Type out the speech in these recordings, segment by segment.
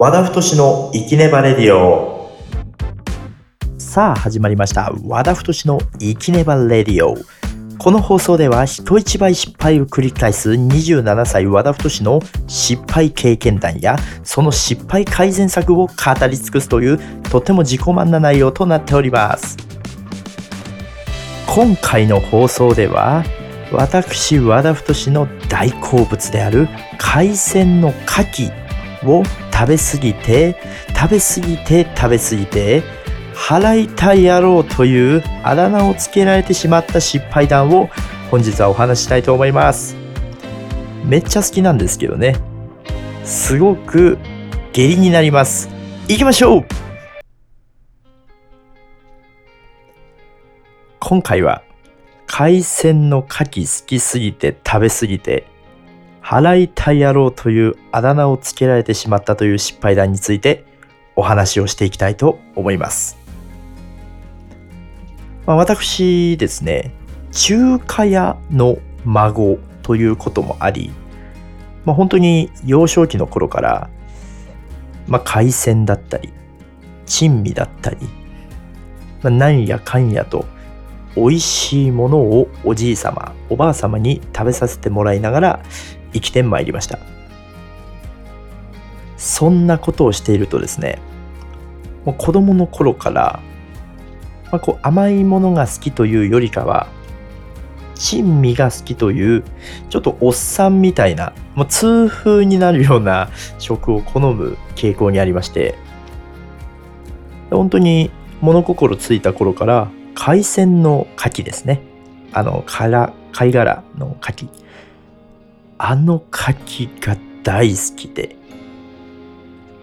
和田太の生きねばレディオ。さあ始まりました。和田太の生きねばレディオ。この放送では人一倍失敗を繰り返す27歳和田太の失敗経験談やその失敗改善策を語り尽くすというとても自己満な内容となっております。今回の放送では私和田太の大好物である海鮮の牡蠣を食べ過ぎて食べ過ぎて食べ過ぎて払いたい野郎というあだ名をつけられてしまった失敗談を本日はお話したいと思います。めっちゃ好きなんですけどね。すごく下痢になります。行きましょう。今回は海鮮の牡蠣好きすぎて食べすぎて払いたい野郎というあだ名をつけられてしまったという失敗談についてお話をしていきたいと思います。まあ、私ですね、中華屋の孫ということもあり、まあ、本当に幼少期の頃から、まあ、海鮮だったり、珍味だったり、まあ、何やかんやと美味しいものをおじい様、おばあ様に食べさせてもらいながら生きてまいりました。そんなことをしているとですね、もう子供の頃から、まあ、こう甘いものが好きというよりかは、珍味が好きという、ちょっとおっさんみたいな、もう痛風になるような食を好む傾向にありまして、本当に物心ついた頃から海鮮の牡蠣ですね。あの、から貝殻の牡蠣。あの牡蠣が大好きで、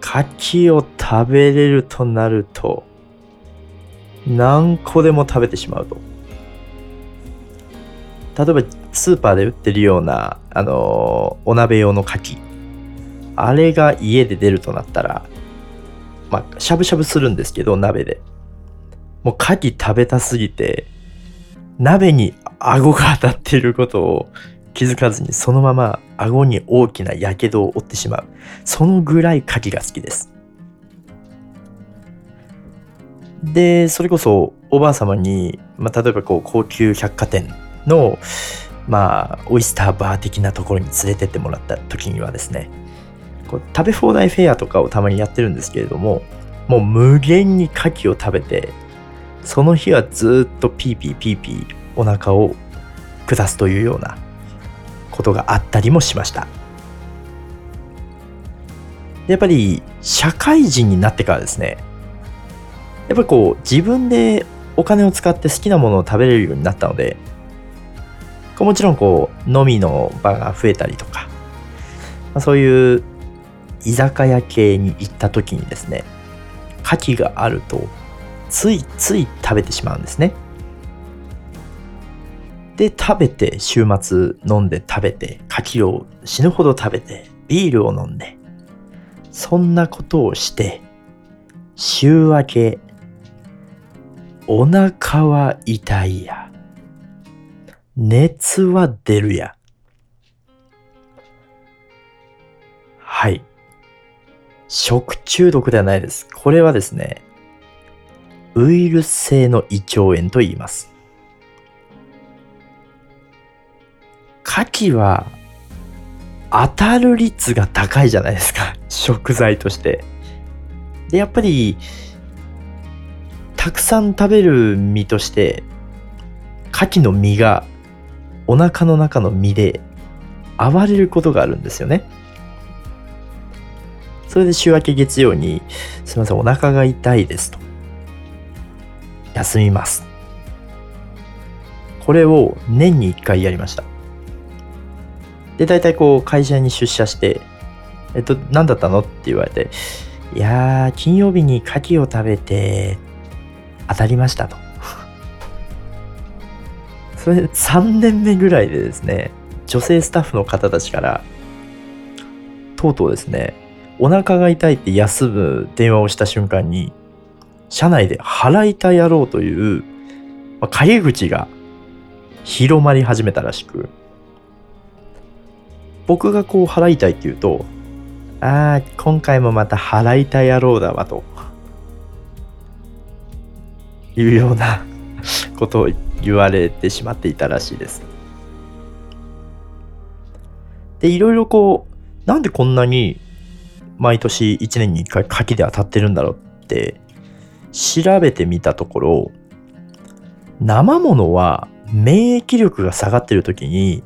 牡蠣を食べれるとなると、何個でも食べてしまうと。例えばスーパーで売ってるような、あのお鍋用の牡蠣。あれが家で出るとなったら、まあ、しゃぶしゃぶするんですけど、鍋で。もう牡蠣食べたすぎて、鍋に顎が当たっていることを気づかずにそのまま顎に大きな火傷を負ってしまう。そのぐらい牡蠣が好きです。で、それこそおばあ様に、まあ、例えばこう高級百貨店の、まあ、オイスターバー的なところに連れてってもらった時にはですね、こう食べ放題フェアとかをたまにやってるんですけれども、もう無限に牡蠣を食べて、その日はずっとピーピーピーピーお腹を下すというようなことがあったりもしました。やっぱり社会人になってからですね、やっぱりこう自分でお金を使って好きなものを食べれるようになったので、もちろんこう飲みの場が増えたりとか、ま、そういう居酒屋系に行った時にですね、牡蠣があるとついつい食べてしまうんですね。で、食べて、週末飲んで食べて、牡蠣を死ぬほど食べて、ビールを飲んで、そんなことをして、週明け、お腹は痛いや。熱は出るや。はい。食中毒ではないです。これはですね、ウイルス性の胃腸炎と言います。牡蠣は当たる率が高いじゃないですか。食材として。で、やっぱり、たくさん食べる身として、牡蠣の身がお腹の中の身で暴れることがあるんですよね。それで週明け月曜に、すいません、お腹が痛いですと。休みます。これを年に1回やりました。で、大体こう、会社に出社して、えっと、何だったの？って言われて、いやー、金曜日に牡蠣を食べて、当たりましたと。それ3年目ぐらいでですね、女性スタッフの方たちから、とうとうですね、お腹が痛いって休む電話をした瞬間に、社内で払いたやろうという、ま、陰口が広まり始めたらしく、僕がこう払いたいって言うと、ああ、今回もまた払いたい野郎だわと。いうような ことを言われてしまっていたらしいです。で、いろいろこう、なんでこんなに毎年1年に1回牡蠣で当たってるんだろうって調べてみたところ、生ものは免疫力が下がってる時に、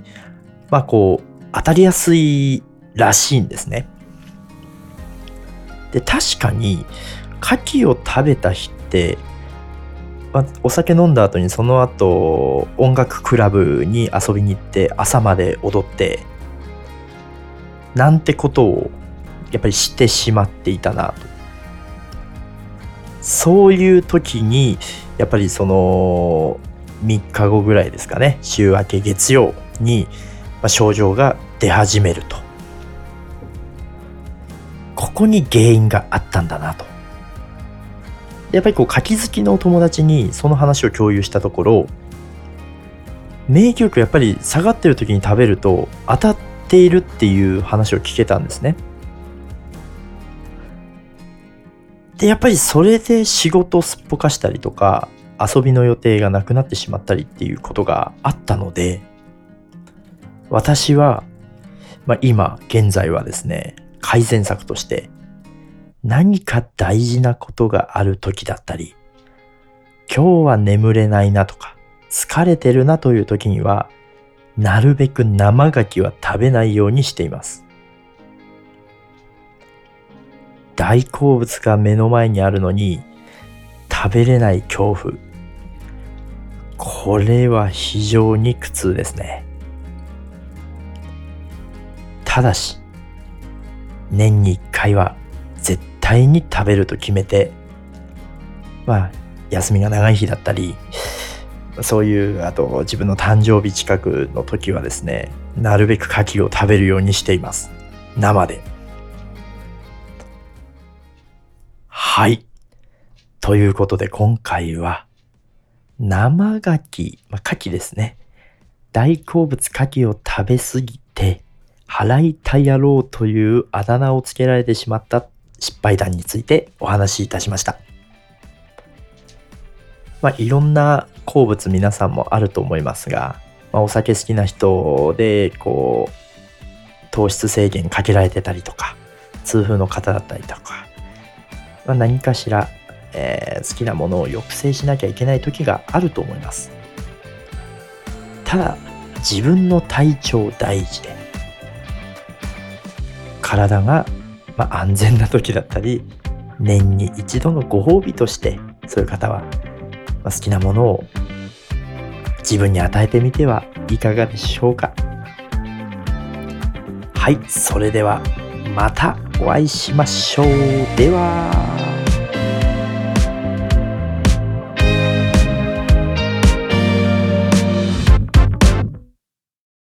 まあこう、当たりやすいらしいんですね。で、確かに、牡蠣を食べた日って、まあ、お酒飲んだ後にその後音楽クラブに遊びに行って朝まで踊ってなんてことをやっぱりしてしまっていたなとそういう時にやっぱりその3日後ぐらいですかね週明け月曜にま症状が出始めると。ここに原因があったんだなと。やっぱりこう柿好きのお友達にその話を共有したところ免疫力やっぱり下がってる時に食べると当たっているっていう話を聞けたんですね。でやっぱりそれで仕事をすっぽかしたりとか遊びの予定がなくなってしまったりっていうことがあったので私は、まあ、今現在はですね改善策として何か大事なことがある時だったり、今日は眠れないなとか、疲れてるなという時には、なるべく生牡蠣は食べないようにしています。大好物が目の前にあるのに、食べれない恐怖。これは非常に苦痛ですね。ただし、年に一回は絶対に食べると決めて、まあ、休みが長い日だったり、そういう、あと自分の誕生日近くの時はですね、なるべく牡蠣を食べるようにしています。生で。はい。ということで今回は、生牡蠣、まあ、牡蠣ですね。大好物牡蠣を食べすぎて、払いた野郎というあだ名をつけられてしまった失敗談についてお話しいたしました。まあ、いろんな好物皆さんもあると思いますが、まあ、お酒好きな人で、こう、糖質制限かけられてたりとか、痛風の方だったりとか、まあ、何かしら、えー、好きなものを抑制しなきゃいけない時があると思います。ただ、自分の体調第一で、体がまあ、安全な時だったり年に一度のご褒美としてそういう方は、まあ、好きなものを自分に与えてみてはいかがでしょうか。はいそれではまたお会いしましょう。では。